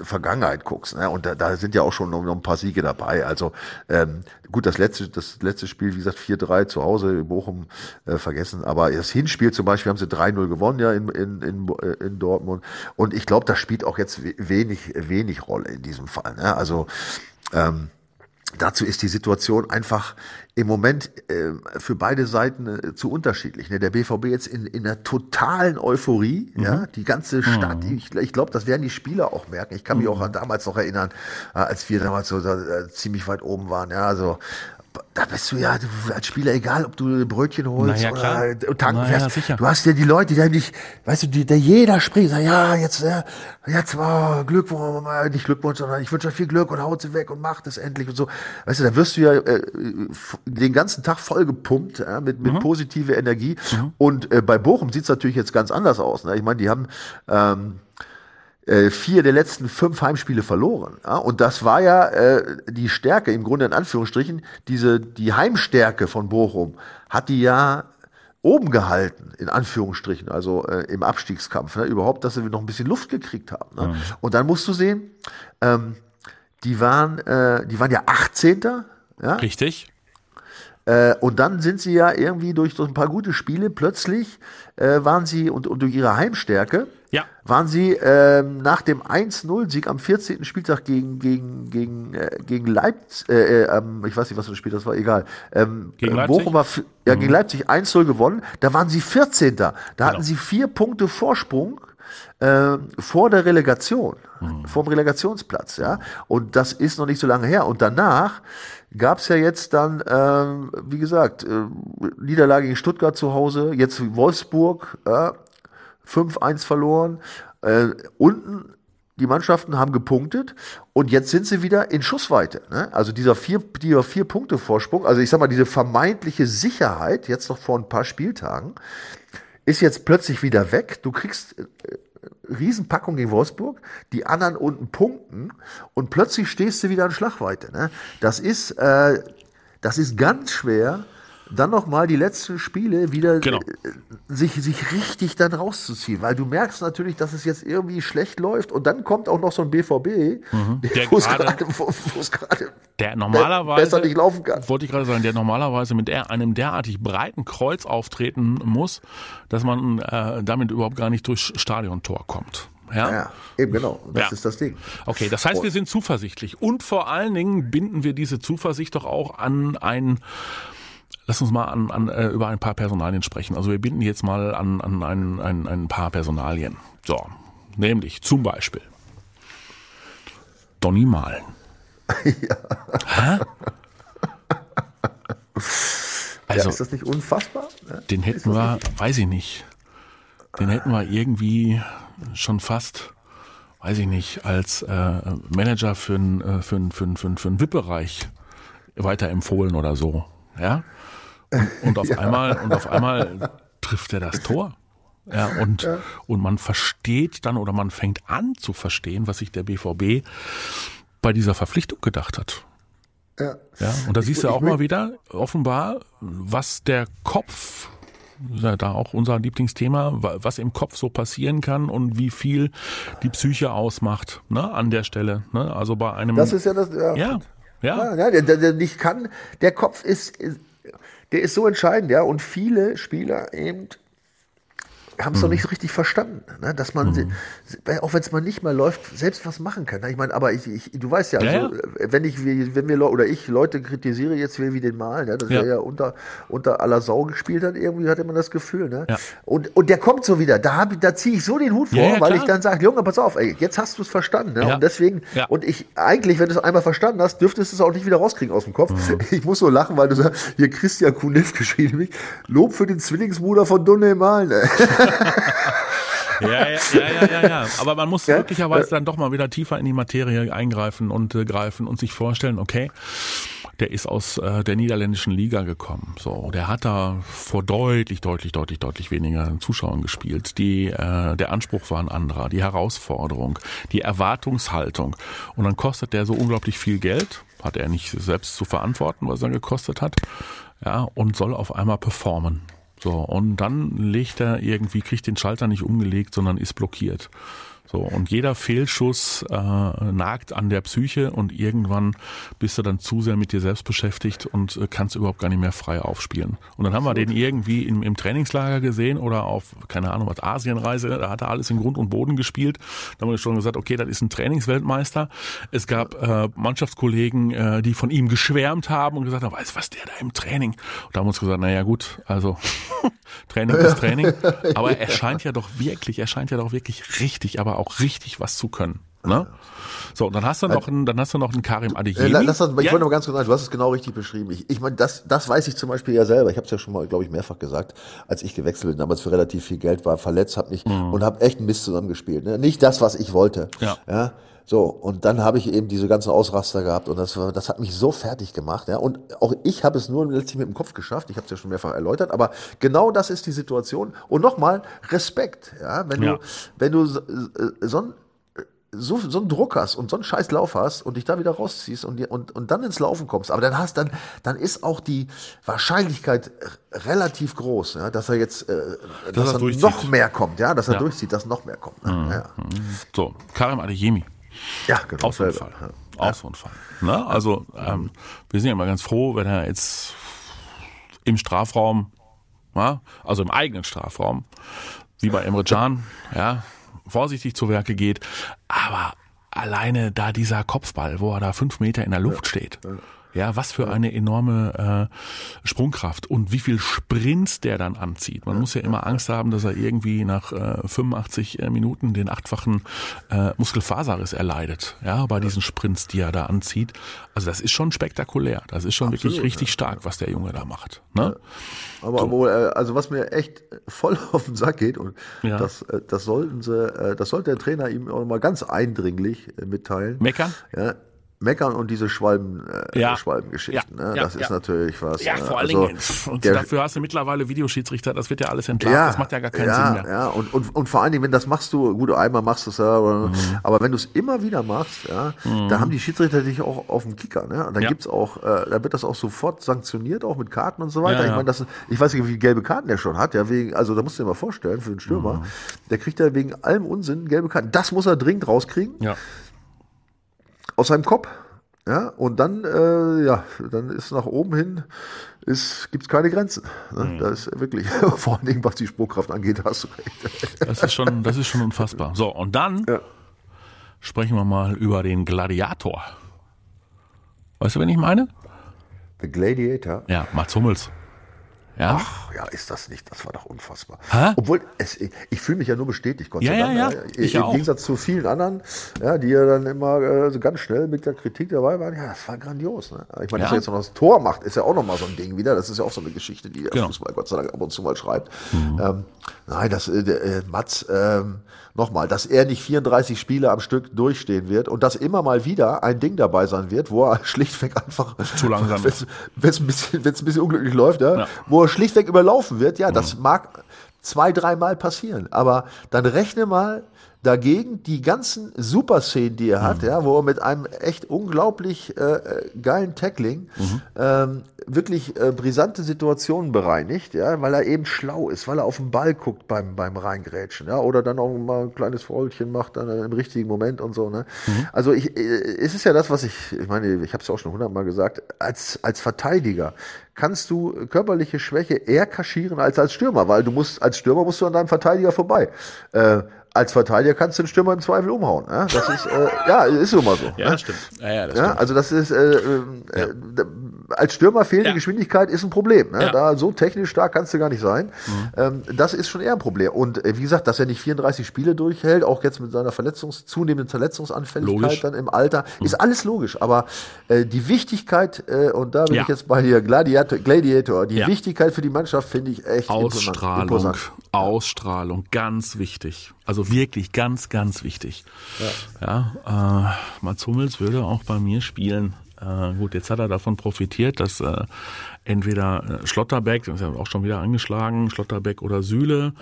Vergangenheit guckst. Ne? Und da, da sind ja auch schon noch, ein paar Siege dabei. Also ähm, gut, das letzte, das letzte Spiel, wie gesagt, 4-3 zu Hause in Bochum äh, vergessen. Aber das Hinspiel zum Beispiel haben sie 3-0 gewonnen ja in, in, in, in Dortmund. Und ich glaube, das spielt auch jetzt wenig, wenig Rolle in diesem Fall. Ne? Also ähm, dazu ist die Situation einfach im Moment äh, für beide Seiten äh, zu unterschiedlich. Ne? Der BVB jetzt in, in einer totalen Euphorie, mhm. ja, die ganze Stadt, mhm. ich, ich glaube, das werden die Spieler auch merken. Ich kann mich mhm. auch an damals noch erinnern, äh, als wir damals so äh, ziemlich weit oben waren, ja, also da bist du ja du, als Spieler egal, ob du Brötchen holst naja, oder tanken fährst. Sicher. Du hast ja die Leute, die haben dich, weißt du, die, der jeder spricht, sagt, ja, jetzt, ja, jetzt war Glückwunsch, nicht Glückwunsch, sondern ich wünsche euch viel Glück und haut sie weg und macht es endlich und so. Weißt du, da wirst du ja äh, den ganzen Tag vollgepumpt ja, mit, mit mhm. positive Energie. Mhm. Und äh, bei Bochum sieht's natürlich jetzt ganz anders aus. Ne? Ich meine, die haben ähm, äh, vier der letzten fünf Heimspiele verloren. Ja? Und das war ja äh, die Stärke, im Grunde in Anführungsstrichen, diese, die Heimstärke von Bochum hat die ja oben gehalten, in Anführungsstrichen, also äh, im Abstiegskampf, ne? überhaupt, dass sie noch ein bisschen Luft gekriegt haben. Ne? Mhm. Und dann musst du sehen, ähm, die waren, äh, die waren ja 18. Ja? Richtig. Äh, und dann sind sie ja irgendwie durch, durch ein paar gute Spiele plötzlich äh, waren sie und, und durch ihre Heimstärke ja. waren sie ähm, nach dem 1-0-Sieg am 14. Spieltag gegen, gegen, gegen, äh, gegen Leipzig, äh, äh, ähm, ich weiß nicht, was für ein Spiel das war, egal. Ähm, gegen Leipzig? Bochum war ja, mhm. gegen Leipzig 1-0 gewonnen, da waren sie 14. Da genau. hatten sie vier Punkte Vorsprung äh, vor der Relegation, mhm. vor dem Relegationsplatz, ja. Und das ist noch nicht so lange her. Und danach gab es ja jetzt dann, ähm, wie gesagt, äh, Niederlage gegen Stuttgart zu Hause, jetzt Wolfsburg, äh, 5-1 verloren. Äh, unten die Mannschaften haben gepunktet und jetzt sind sie wieder in Schussweite. Ne? Also dieser vier, dieser vier Punkte Vorsprung, also ich sag mal, diese vermeintliche Sicherheit, jetzt noch vor ein paar Spieltagen, ist jetzt plötzlich wieder weg. Du kriegst äh, Riesenpackung gegen Wolfsburg, die anderen unten punkten und plötzlich stehst du wieder in Schlagweite. Ne? Das ist, äh, das ist ganz schwer dann nochmal die letzten Spiele wieder genau. Äh, sich, sich richtig dann rauszuziehen, weil du merkst natürlich, dass es jetzt irgendwie schlecht läuft und dann kommt auch noch so ein BVB, mhm. der gerade, der normalerweise besser nicht laufen kann. Wollte ich gerade sagen, der normalerweise mit einem derartig breiten Kreuz auftreten muss, dass man äh, damit überhaupt gar nicht durchs Stadiontor kommt. Ja? ja, eben genau. Das ja. ist das Ding. Okay, das heißt, wir sind zuversichtlich. Und vor allen Dingen binden wir diese Zuversicht doch auch an ein Lass uns mal an, an, äh, über ein paar Personalien sprechen. Also wir binden jetzt mal an, an ein, ein, ein paar Personalien. So, nämlich zum Beispiel Donny Malen. ja. Hä? Also, ja, ist das nicht unfassbar? Den hätten wir, weiß ich nicht, den hätten wir irgendwie schon fast, weiß ich nicht, als äh, Manager für einen äh, für für für für VIP-Bereich weiterempfohlen oder so. Ja? Und, und auf ja. einmal, und auf einmal trifft er das Tor. Ja, und, ja. und man versteht dann oder man fängt an zu verstehen, was sich der BVB bei dieser Verpflichtung gedacht hat. Ja. ja und da siehst du auch mal wieder offenbar, was der Kopf, ja, da auch unser Lieblingsthema, was im Kopf so passieren kann und wie viel die Psyche ausmacht, ne, an der Stelle, ne, also bei einem. Das ist ja das, ja. Ja. ja. ja der, der, der nicht kann, der Kopf ist, ist der ist so entscheidend, ja. Und viele Spieler eben haben es mhm. noch nicht so richtig verstanden, ne? dass man, mhm. auch wenn es mal nicht mal läuft, selbst was machen kann. Ne? Ich meine, aber ich, ich, du weißt ja, also, ja, wenn ich, wenn wir oder ich Leute kritisiere jetzt wie den Mal, ne? dass ja. er ja unter unter aller Sau gespielt hat, irgendwie hatte man das Gefühl, ne? Ja. Und und der kommt so wieder. Da hab, da ziehe ich so den Hut vor, ja, weil ich dann sage, Junge, pass auf, ey, jetzt hast du es verstanden, ne? Und deswegen und ich eigentlich, wenn du es einmal verstanden hast, dürftest du es auch nicht wieder rauskriegen aus dem Kopf. Mhm. Ich muss so lachen, weil du sagst, hier Christian Kunev geschrieben, Lob für den Zwillingsbruder von Dunne Mal. Ne? Ja, ja, ja, ja, ja. Aber man muss ja? möglicherweise dann doch mal wieder tiefer in die Materie eingreifen und äh, greifen und sich vorstellen, okay, der ist aus äh, der niederländischen Liga gekommen. So, der hat da vor deutlich, deutlich, deutlich, deutlich weniger Zuschauern gespielt. Die, äh, der Anspruch war ein anderer, die Herausforderung, die Erwartungshaltung. Und dann kostet der so unglaublich viel Geld, hat er nicht selbst zu verantworten, was er gekostet hat, ja, und soll auf einmal performen. So, und dann legt er irgendwie, kriegt den Schalter nicht umgelegt, sondern ist blockiert. So, und jeder Fehlschuss äh, nagt an der Psyche und irgendwann bist du dann zu sehr mit dir selbst beschäftigt und äh, kannst überhaupt gar nicht mehr frei aufspielen. Und dann haben wir den irgendwie im, im Trainingslager gesehen oder auf, keine Ahnung, was Asienreise, da hat er alles in Grund und Boden gespielt. Da haben wir schon gesagt, okay, das ist ein Trainingsweltmeister. Es gab äh, Mannschaftskollegen, äh, die von ihm geschwärmt haben und gesagt haben, weißt du, was der da im Training? Und da haben wir uns gesagt, naja gut, also Training ist Training. Aber er scheint ja doch wirklich, er scheint ja doch wirklich richtig, aber auch richtig was zu können. Ne? So, dann hast du noch einen, dann hast du noch einen Karim Adeyemi. Äh, lass das, ich ja. wollte aber ganz kurz sagen, du hast es genau richtig beschrieben. Ich, ich meine, das, das weiß ich zum Beispiel ja selber. Ich habe es ja schon mal, glaube ich, mehrfach gesagt, als ich gewechselt bin, damals für relativ viel Geld war, verletzt, habe mich mhm. und habe echt ein Mist zusammengespielt. Ne? Nicht das, was ich wollte. Ja. ja? So, und dann habe ich eben diese ganzen Ausraster gehabt und das, das hat mich so fertig gemacht. Ja? Und auch ich habe es nur letztlich mit dem Kopf geschafft. Ich habe es ja schon mehrfach erläutert, aber genau das ist die Situation. Und nochmal, Respekt. Ja? Wenn ja. du, wenn du so, so, so, so einen Druck hast und so einen scheiß Lauf hast und dich da wieder rausziehst und, und, und dann ins Laufen kommst, aber dann hast dann, dann ist auch die Wahrscheinlichkeit relativ groß, ja, dass er jetzt äh, dass, dass er, noch mehr kommt, ja, dass er ja. durchzieht, dass noch mehr kommt. Ne? Mhm. Ja. So, Karim Adeyemi. Ja, genau. Ausfallfall. Ja. Ausfallfall. Ne? Also ähm, wir sind ja immer ganz froh, wenn er jetzt im Strafraum, ja, also im eigenen Strafraum, wie bei Emre Can, ja, vorsichtig zu Werke geht. Aber alleine da dieser Kopfball, wo er da fünf Meter in der Luft steht. Ja, was für eine enorme äh, Sprungkraft und wie viel Sprints der dann anzieht. Man muss ja immer Angst haben, dass er irgendwie nach äh, 85 äh, Minuten den achtfachen äh, Muskelfaserriss erleidet. Ja, bei diesen Sprints, die er da anzieht. Also das ist schon spektakulär. Das ist schon Absolut, wirklich richtig ja. stark, was der Junge da macht. Ne? Ja. Aber so. wo, äh, also was mir echt voll auf den Sack geht und ja. das, äh, das sollten sie, äh, das sollte der Trainer ihm auch mal ganz eindringlich mitteilen. Meckern? Ja, meckern und diese Schwalben, äh, ja. Schwalbengeschichten. Ja. Ne? das ist natürlich was. Ja, vor allen also, Dingen. Und der, dafür hast du mittlerweile Videoschiedsrichter, das wird ja alles entlarvt. Ja, das macht ja gar keinen Sinn mehr. Ja, und, und, und vor allen Dingen, wenn das machst du, gut, einmal machst du es ja, mhm. aber wenn du es immer wieder machst, ja, mhm. da haben die Schiedsrichter dich auch auf dem Kicker. Ne? Und dann ja. gibt's auch, äh, da wird das auch sofort sanktioniert, auch mit Karten und so weiter. Ich meine, das, ich weiß nicht, wie viele gelbe Karten der schon hat. Ja, wegen, also da musst du dir mal vorstellen, für den Stürmer, mhm. der kriegt ja wegen allem Unsinn gelbe Karten. Das muss er dringend rauskriegen. Ja. Aus seinem Kopf. Ja, und dann, äh, ja, dann ist nach oben hin, ist, gibt's keine Grenzen. Ne? Mhm. Da ist wirklich, vor allen Dingen, was die Sprungkraft angeht, hast du recht. Das ist schon, das ist schon unfassbar. So, und dann ja. sprechen wir mal über den Gladiator. Weißt du, wen ich meine? The Gladiator? Ja, Mats Hummels. Ja? Ach, ja, ist das nicht. Das war doch unfassbar. Hä? Obwohl, es, ich fühle mich ja nur bestätigt, Gott ja, sei Dank. Ja, ja. Ich Im auch. Gegensatz zu vielen anderen, ja, die ja dann immer äh, so ganz schnell mit der Kritik dabei waren. Ja, das war grandios. Ne? Ich meine, ja. dass er jetzt noch das Tor macht, ist ja auch nochmal so ein Ding wieder. Das ist ja auch so eine Geschichte, die der genau. Fußball Gott sei Dank ab und zu mal schreibt. Mhm. Ähm, nein, das, äh, äh, Mats, ähm, nochmal, dass er nicht 34 Spiele am Stück durchstehen wird und dass immer mal wieder ein Ding dabei sein wird, wo er schlichtweg einfach zu langsam ist. Wenn es ein bisschen, wenn es ein bisschen unglücklich läuft, ja, ja, wo er schlichtweg überlaufen wird, ja, das mhm. mag zwei, dreimal passieren, aber dann rechne mal Dagegen die ganzen Superszenen, die er hat, mhm. ja, wo er mit einem echt unglaublich äh, geilen Tackling mhm. ähm, wirklich äh, brisante Situationen bereinigt, ja, weil er eben schlau ist, weil er auf den Ball guckt beim, beim Reingrätschen, ja, oder dann auch mal ein kleines Fäulchen macht dann im richtigen Moment und so, ne. Mhm. Also ich, äh, es ist ja das, was ich, ich meine, ich habe es ja auch schon hundertmal gesagt, als, als Verteidiger kannst du körperliche Schwäche eher kaschieren als als Stürmer, weil du musst, als Stürmer musst du an deinem Verteidiger vorbei. Äh, als Verteidiger kannst du den Stürmer im Zweifel umhauen. Ja? Das ist, äh, ja, ist immer so. Ja, ne? stimmt. Ja, ja, das ja, stimmt. Also das ist, äh, äh, ja. Als Stürmer fehlende ja. Geschwindigkeit ist ein Problem. Ne? Ja. Da so technisch stark kannst du gar nicht sein. Mhm. Ähm, das ist schon eher ein Problem. Und äh, wie gesagt, dass er nicht 34 Spiele durchhält, auch jetzt mit seiner Verletzungs zunehmenden Verletzungsanfälligkeit logisch. dann im Alter, mhm. ist alles logisch. Aber äh, die Wichtigkeit, äh, und da bin ja. ich jetzt bei dir Gladiator, Gladiator die Wichtigkeit für die Mannschaft finde ich echt Ausstrahlung, imposant. Ausstrahlung, ganz wichtig. Also wirklich ganz, ganz wichtig. Ja, ja äh, Mats Hummels würde auch bei mir spielen. Äh, gut, jetzt hat er davon profitiert, dass äh, entweder äh, Schlotterbeck, das ist ja auch schon wieder angeschlagen, Schlotterbeck oder Sühle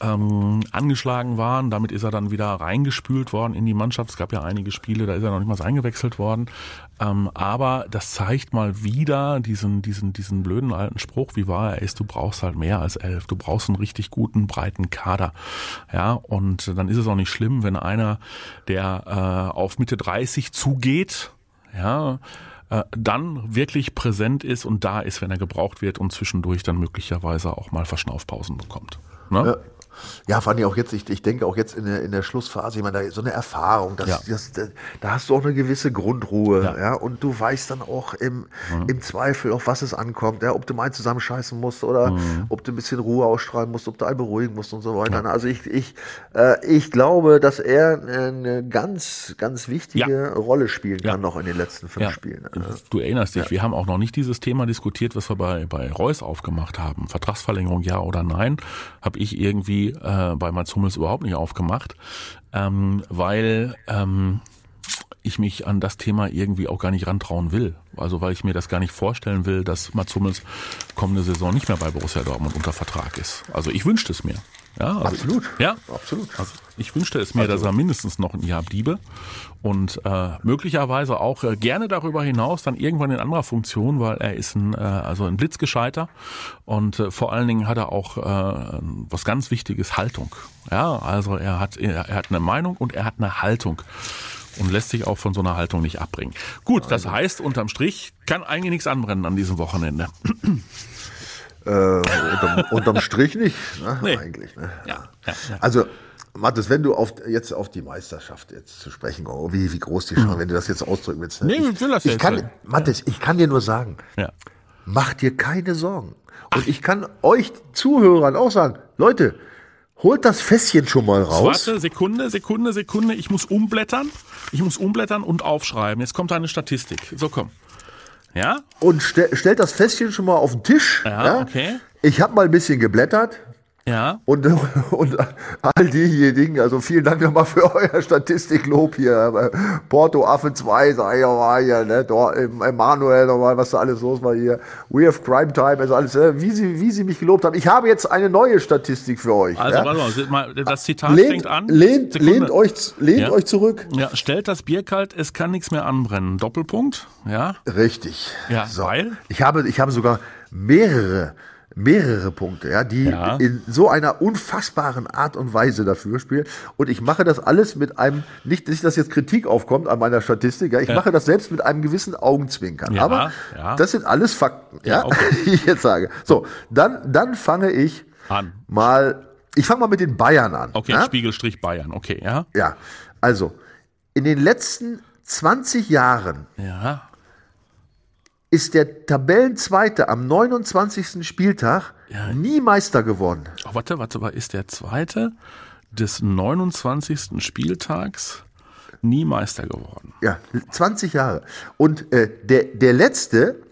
ähm, angeschlagen waren. Damit ist er dann wieder reingespült worden in die Mannschaft. Es gab ja einige Spiele, da ist er noch nicht mal eingewechselt worden. Ähm, aber das zeigt mal wieder diesen, diesen, diesen blöden alten Spruch, wie wahr er ist, du brauchst halt mehr als elf. Du brauchst einen richtig guten, breiten Kader. Ja, und dann ist es auch nicht schlimm, wenn einer, der äh, auf Mitte 30 zugeht, ja, äh, dann wirklich präsent ist und da ist, wenn er gebraucht wird und zwischendurch dann möglicherweise auch mal Verschnaufpausen bekommt. Ne? Ja. Ja, fand ich auch jetzt, ich, ich denke auch jetzt in der, in der Schlussphase, ich meine, da, so eine Erfahrung, das, ja. das, da hast du auch eine gewisse Grundruhe, ja, ja und du weißt dann auch im, mhm. im Zweifel, auf was es ankommt, ja, ob du mal zusammenscheißen musst oder mhm. ob du ein bisschen Ruhe ausstrahlen musst, ob du einen beruhigen musst und so weiter. Ja. Also ich, ich, äh, ich glaube, dass er eine ganz, ganz wichtige Rolle spielen kann noch in den letzten fünf Spielen. Du erinnerst dich, wir haben auch noch nicht dieses Thema diskutiert, was wir bei, bei Reus aufgemacht haben. Vertragsverlängerung ja oder nein, habe ich irgendwie äh, bei Mats Hummels überhaupt nicht aufgemacht, ähm, weil ähm, ich mich an das Thema irgendwie auch gar nicht rantrauen will. Also weil ich mir das gar nicht vorstellen will, dass Mats Hummels kommende Saison nicht mehr bei Borussia Dortmund unter Vertrag ist. Also ich wünschte es mir. Ja, also absolut. Ich, ja, absolut. Also ich wünschte es mir, also. dass er mindestens noch ein Jahr bliebe und äh, möglicherweise auch äh, gerne darüber hinaus dann irgendwann in anderer Funktion, weil er ist ein äh, also ein Blitzgescheiter und äh, vor allen Dingen hat er auch äh, was ganz Wichtiges Haltung. Ja, also er hat er, er hat eine Meinung und er hat eine Haltung und lässt sich auch von so einer Haltung nicht abbringen. Gut, das heißt unterm Strich kann eigentlich nichts anbrennen an diesem Wochenende. Äh, unterm, unterm Strich nicht, ne? Nee. eigentlich. Ne? Ja. Also Mathis, wenn du auf, jetzt auf die Meisterschaft jetzt zu sprechen kommst, wie, wie groß die schon, mhm. wenn du das jetzt ausdrücken willst. Ne? Nee, ich, will das ich jetzt kann, Mathis, ich kann dir nur sagen, ja. mach dir keine Sorgen. Und Ach. ich kann euch Zuhörern auch sagen, Leute, holt das Fässchen schon mal raus. Warte, Sekunde, Sekunde, Sekunde, ich muss umblättern. Ich muss umblättern und aufschreiben. Jetzt kommt eine Statistik. So, komm. Ja? Und ste stellt das Fässchen schon mal auf den Tisch. Ja, ja? okay. Ich habe mal ein bisschen geblättert. Ja. Und, und all diejenigen, also vielen Dank nochmal für euer Statistiklob hier. Porto Affe 2, sag ich mal hier, ne? Emanuel nochmal, was da alles los war hier. We have Crime Time, also alles, ne? wie sie, wie sie mich gelobt haben. Ich habe jetzt eine neue Statistik für euch. Also, ja? warte mal, das Zitat lehnt, fängt an. Lehnt, lehnt euch, lehnt ja. euch zurück. Ja, stellt das Bier kalt, es kann nichts mehr anbrennen. Doppelpunkt, ja. Richtig. Ja, so. weil? Ich habe, ich habe sogar mehrere mehrere Punkte, ja, die ja. in so einer unfassbaren Art und Weise dafür spielen. Und ich mache das alles mit einem, nicht, nicht dass jetzt Kritik aufkommt an meiner Statistik, ja, ich ja. mache das selbst mit einem gewissen Augenzwinkern. Ja, Aber das sind alles Fakten, ja, okay. die ich jetzt sage. So, dann, dann fange ich an. mal, ich fange mal mit den Bayern an. Okay, Spiegelstrich Bayern, okay, ja. Ja, also, in den letzten 20 Jahren ja ist der Tabellenzweite am 29. Spieltag ja. nie Meister geworden. Oh, warte, warte, war ist der Zweite des 29. Spieltags nie Meister geworden? Ja, 20 Jahre. Und äh, der, der Letzte,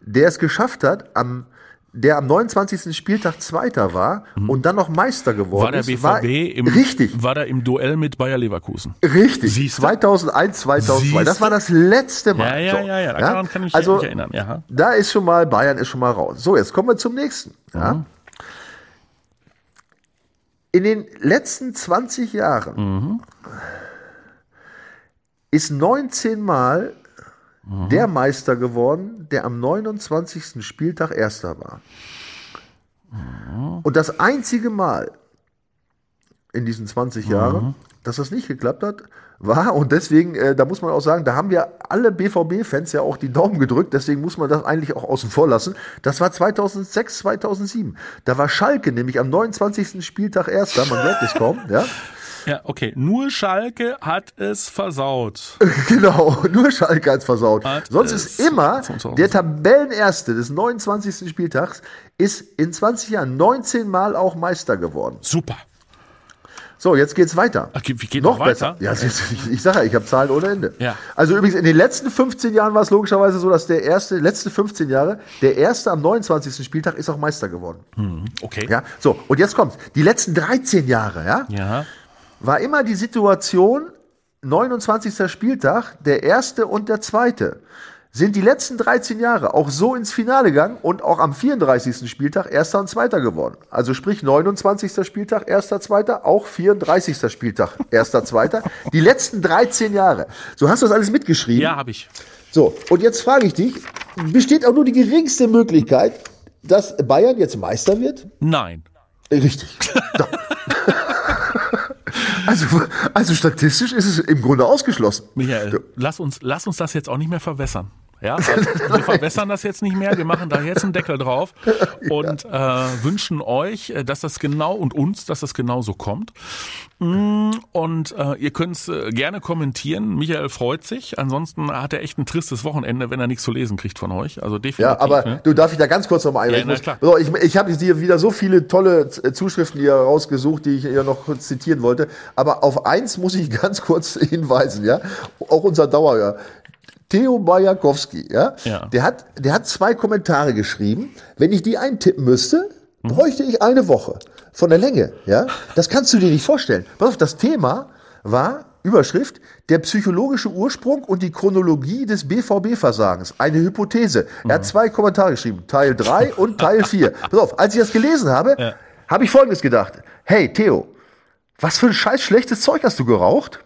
der es geschafft hat, am der am 29. Spieltag Zweiter war mhm. und dann noch Meister geworden war der BVB war, im, richtig. war der im Duell mit Bayer Leverkusen. Richtig. Siehst 2001, 2002. Siehst das war das letzte Mal. Ja, ja, ja, ja. Daran kann ich also, mich erinnern. Ja. Da ist schon mal, Bayern ist schon mal raus. So, jetzt kommen wir zum nächsten. Ja. Mhm. In den letzten 20 Jahren mhm. ist 19 Mal mhm. der Meister geworden, der am 29. Spieltag Erster war. Mhm. Und das einzige Mal in diesen 20 Jahren, mhm. dass das nicht geklappt hat, war, und deswegen, äh, da muss man auch sagen, da haben wir alle BVB-Fans ja auch die Daumen gedrückt, deswegen muss man das eigentlich auch außen vor lassen. Das war 2006, 2007. Da war Schalke nämlich am 29. Spieltag Erster, man merkt es kaum, ja. Ja, okay. Nur Schalke hat es versaut. genau, nur Schalke hat es versaut. Hat Sonst ist immer der Tabellenerste des 29. Spieltags ist in 20 Jahren 19 Mal auch Meister geworden. Super. So, jetzt geht's weiter. Ach, wie geht noch weiter? besser? Ja, ich, ich sage ja, ich habe Zahlen ohne Ende. Ja. Also übrigens, in den letzten 15 Jahren war es logischerweise so, dass der erste, letzte 15 Jahre, der erste am 29. Spieltag ist auch Meister geworden. Hm, okay. Ja, so, und jetzt kommt's. Die letzten 13 Jahre, ja, Ja. War immer die Situation, 29. Spieltag, der erste und der zweite sind die letzten 13 Jahre auch so ins Finale gegangen und auch am 34. Spieltag Erster und Zweiter geworden. Also sprich 29. Spieltag, Erster, Zweiter, auch 34. Spieltag, Erster, Zweiter. Die letzten 13 Jahre. So hast du das alles mitgeschrieben? Ja, habe ich. So, und jetzt frage ich dich, besteht auch nur die geringste Möglichkeit, dass Bayern jetzt Meister wird? Nein. Richtig. Also, also statistisch ist es im Grunde ausgeschlossen. Michael, lass uns, lass uns das jetzt auch nicht mehr verwässern. Ja, also wir verwässern das jetzt nicht mehr. Wir machen da jetzt einen Deckel drauf und äh, wünschen euch, äh, dass das genau und uns, dass das genau so kommt. Mm, und äh, ihr könnt es äh, gerne kommentieren. Michael freut sich. Ansonsten hat er echt ein tristes Wochenende, wenn er nichts zu lesen kriegt von euch. Also definitiv. Ja, aber ne? du darf ich da ganz kurz noch mal einwerfen. Ja. So, ich ich habe dir wieder so viele tolle Z- Zuschriften hier rausgesucht, die ich hier noch kurz zitieren wollte. Aber auf eins muss ich ganz kurz hinweisen, ja. Auch unser Dauerhörer. Theo Bajakowski, ja, Ja. Der, hat, der hat zwei Kommentare geschrieben. Wenn ich die eintippen müsste, bräuchte ich eine Woche. Von der Länge, ja. Das kannst du dir nicht vorstellen. Pass auf, das Thema war, Überschrift, der psychologische Ursprung und die Chronologie des BVB-Versagens. Eine Hypothese. Er hat zwei Kommentare geschrieben, Teil 3 und Teil 4. Pass auf, als ich das gelesen habe, habe ich Folgendes gedacht. Hey, Theo, was für ein scheiß schlechtes Zeug hast du geraucht?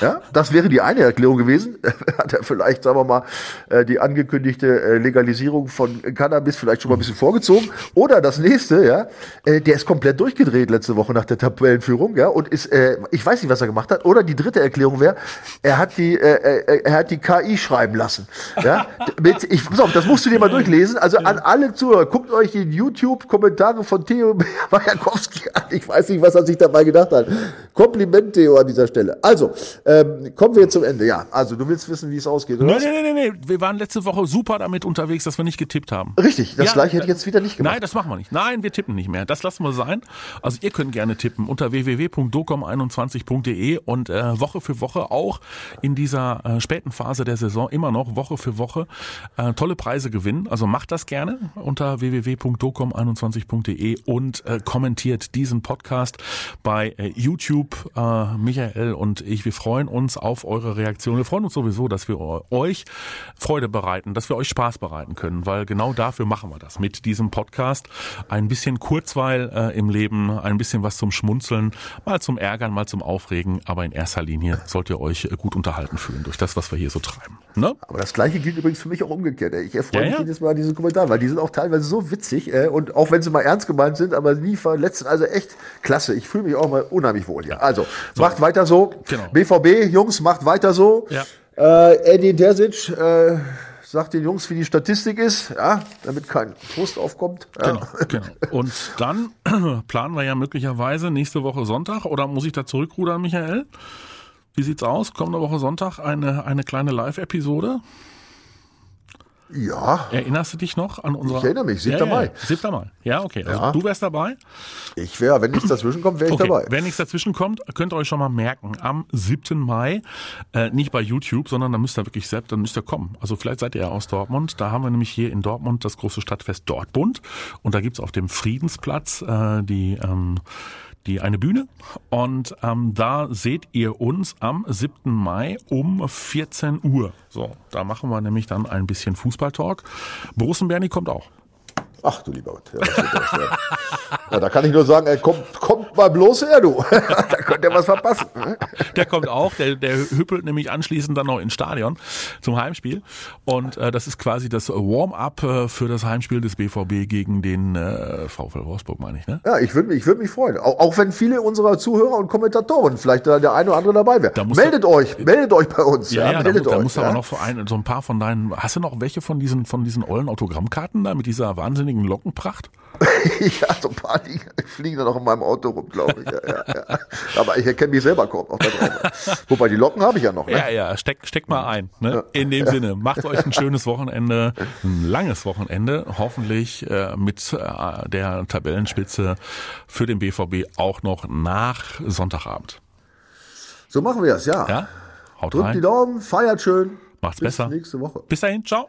Ja, das wäre die eine Erklärung gewesen. Hat er vielleicht, sagen wir mal, äh, die angekündigte äh, Legalisierung von Cannabis vielleicht schon mal ein bisschen vorgezogen. Oder das nächste, ja, äh, der ist komplett durchgedreht letzte Woche nach der Tabellenführung, ja, und ist, äh, ich weiß nicht, was er gemacht hat. Oder die dritte Erklärung wäre, er hat die, er hat die KI schreiben lassen. Ja, mit, ich, pass auf, das musst du dir mal durchlesen. Also an alle Zuhörer, guckt euch die YouTube-Kommentare von Theo Majakowski an. Ich weiß nicht, was er sich dabei gedacht hat. Kompliment, Theo, an dieser Stelle. Also, ähm, kommen wir zum Ende. Ja, also du willst wissen, wie es ausgeht, oder? Nein, nein, nein, nein, nein. Wir waren letzte Woche super damit unterwegs, dass wir nicht getippt haben. Richtig, das Ja, gleiche hätte ich jetzt wieder nicht gemacht. Nein, das machen wir nicht. Nein, wir tippen nicht mehr. Das lassen wir sein. Also ihr könnt gerne tippen unter www.docom21.de und äh, Woche für Woche auch in dieser äh, späten Phase der Saison immer noch Woche für Woche äh, tolle Preise gewinnen. Also macht das gerne unter www.docom21.de und äh, kommentiert diesen Podcast bei äh, YouTube. Äh, Michael und ich, wir freuen uns auf eure Reaktion. Wir freuen uns sowieso, dass wir euch Freude bereiten, dass wir euch Spaß bereiten können, weil genau dafür machen wir das mit diesem Podcast. Ein bisschen Kurzweil äh, im Leben, ein bisschen was zum Schmunzeln, mal zum Ärgern, mal zum Aufregen, aber in erster Linie sollt ihr euch äh, gut unterhalten fühlen durch das, was wir hier so treiben. Ne? Aber das gleiche gilt übrigens für mich auch umgekehrt. ey. Ich erfreue Ja, mich ja. jedes Mal an diesen Kommentaren, weil die sind auch teilweise so witzig äh, und auch wenn sie mal ernst gemeint sind, aber nie verletzt. Also echt klasse. Ich fühle mich auch mal unheimlich wohl hier. Also, macht weiter so. Genau. BVB, Jungs, macht weiter so. Ja. Äh, Eddie Terzic äh, sagt den Jungs, wie die Statistik ist, ja, damit kein Frust aufkommt. Ja. Genau, genau. Und dann planen wir ja möglicherweise nächste Woche Sonntag oder muss ich da zurückrudern, Michael? Wie sieht's aus? Kommende Woche Sonntag eine, eine kleine Live-Episode. Ja, Erinnerst du dich noch an unsere? Ich erinnere mich, 7. ja, ja, Mai. 7. Mai. Ja, okay. Also Ja. du wärst dabei. ich wäre, wenn nichts dazwischen kommt, wäre ich Okay. dabei. Wenn nichts dazwischen kommt, könnt ihr euch schon mal merken. Am 7. Mai, äh, nicht bei YouTube, sondern da müsst ihr wirklich selbst, dann müsst ihr kommen. Also vielleicht seid ihr ja aus Dortmund. Da haben wir nämlich hier in Dortmund das große Stadtfest Dortmund. Und da gibt's auf dem Friedensplatz äh, die ähm, die eine Bühne und ähm, da seht ihr uns am 7. Mai um 14 Uhr. So, da machen wir nämlich dann ein bisschen Fußballtalk. Borussen Berni kommt auch. Ach du lieber Gott. Ja, das ja. ja, da kann ich nur sagen, ey, kommt, kommt mal bloß her, du. da könnt ihr was verpassen. ne? Der kommt auch, der, der hüppelt nämlich anschließend dann noch ins Stadion zum Heimspiel. Und äh, das ist quasi das Warm-up äh, für das Heimspiel des BVB gegen den äh, VfL Wolfsburg, meine ich, ne? Ja, ich würde mich, ich würd mich freuen. Auch, auch wenn viele unserer Zuhörer und Kommentatoren vielleicht da der eine oder andere dabei wäre. Da muss Meldet euch, meldet euch bei uns. Ja, ja, da, meldet da euch. du ja? aber noch so, ein, so ein paar von deinen. Hast du noch welche von diesen von diesen ollen Autogrammkarten da mit dieser wahnsinnigen Lockenpracht? ja, so ein paar liegen, fliegen da noch in meinem Auto rum, glaube ich. Ja, ja, ja. Aber ich erkenne mich selber kaum noch da drauf. Wobei, die Locken habe ich ja noch. Ne? Ja, ja, steck, steck mal ein. Ne? In dem Sinne, macht euch ein schönes Wochenende, ein langes Wochenende, hoffentlich äh, mit äh, der Tabellenspitze für den BVB auch noch nach Sonntagabend. So machen wir es, ja. Ja, haut Drückt rein. die Daumen, feiert schön. Macht's Bis besser. nächste Woche. Bis dahin, ciao.